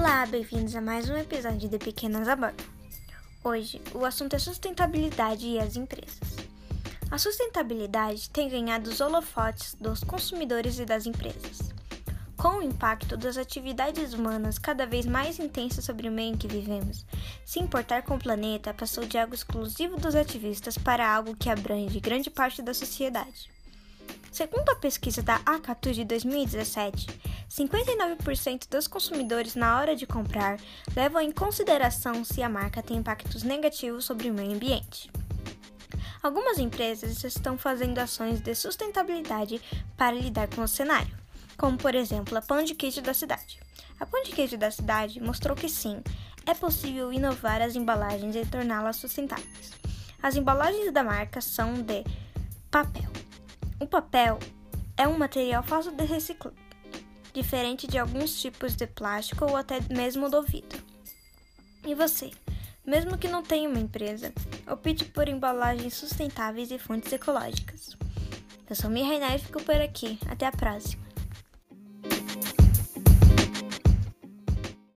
Olá, bem-vindos a mais um episódio de Pequenas a. Hoje, o assunto é sustentabilidade e as empresas. A sustentabilidade tem ganhado os holofotes dos consumidores e das empresas. Com o impacto das atividades humanas cada vez mais intenso sobre o meio em que vivemos, se importar com o planeta passou de algo exclusivo dos ativistas para algo que abrange grande parte da sociedade. Segundo a pesquisa da Acatu de 2017, 59% dos consumidores na hora de comprar levam em consideração se a marca tem impactos negativos sobre o meio ambiente. Algumas empresas estão fazendo ações de sustentabilidade para lidar com o cenário, como por exemplo a Pão de Queijo da Cidade. A Pão de Queijo da Cidade mostrou que sim, é possível inovar as embalagens e torná-las sustentáveis. As embalagens da marca são de papel. O papel é um material fácil de reciclar, diferente de alguns tipos de plástico ou até mesmo do vidro. E você? Mesmo que não tenha uma empresa, opte por embalagens sustentáveis e fontes ecológicas. Eu sou Mihainá e fico por aqui. Até a próxima!